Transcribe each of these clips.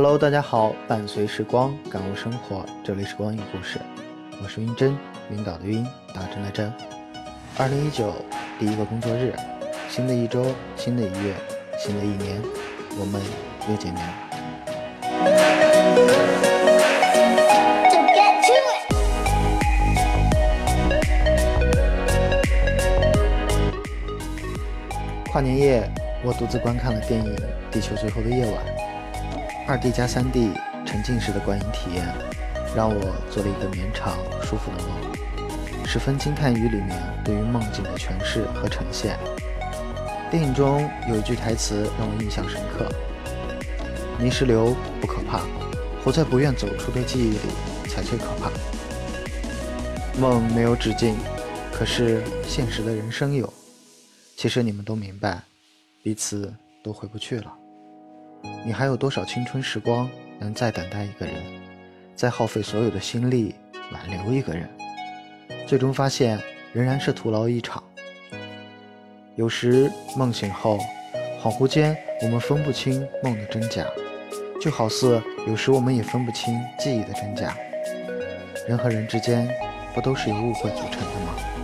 Hello，大家好，伴随时光感悟生活，这里是光影故事，我是云真，晕倒的晕，打针的针。二零一九第一个工作日，新的一周，新的一月，新的一年，我们又见面了。跨年夜，我独自观看了电影《地球最后的夜晚》。二 D 加三 D 沉浸式的观影体验，让我做了一个绵长舒服的梦，十分惊叹于里面对于梦境的诠释和呈现。电影中有一句台词让我印象深刻：“泥石流不可怕，活在不愿走出的记忆里才最可怕。”梦没有止境，可是现实的人生有。其实你们都明白，彼此都回不去了。你还有多少青春时光能再等待一个人，再耗费所有的心力挽留一个人？最终发现仍然是徒劳一场。有时梦醒后，恍惚间我们分不清梦的真假，就好似有时我们也分不清记忆的真假。人和人之间，不都是由误会组成的吗？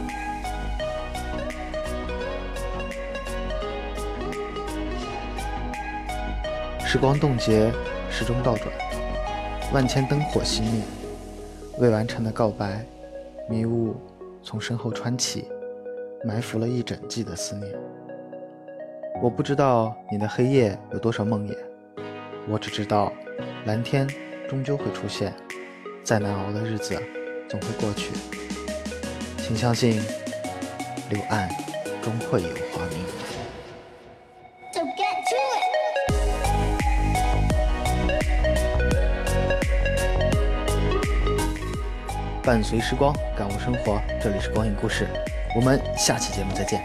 时光冻结，时钟倒转，万千灯火熄灭，未完成的告白，迷雾从身后穿起，埋伏了一整季的思念。我不知道你的黑夜有多少梦魇，我只知道，蓝天终究会出现，再难熬的日子总会过去。请相信，柳暗终会有花明。伴随时光感悟生活。这里是光影故事我们下期节目再见。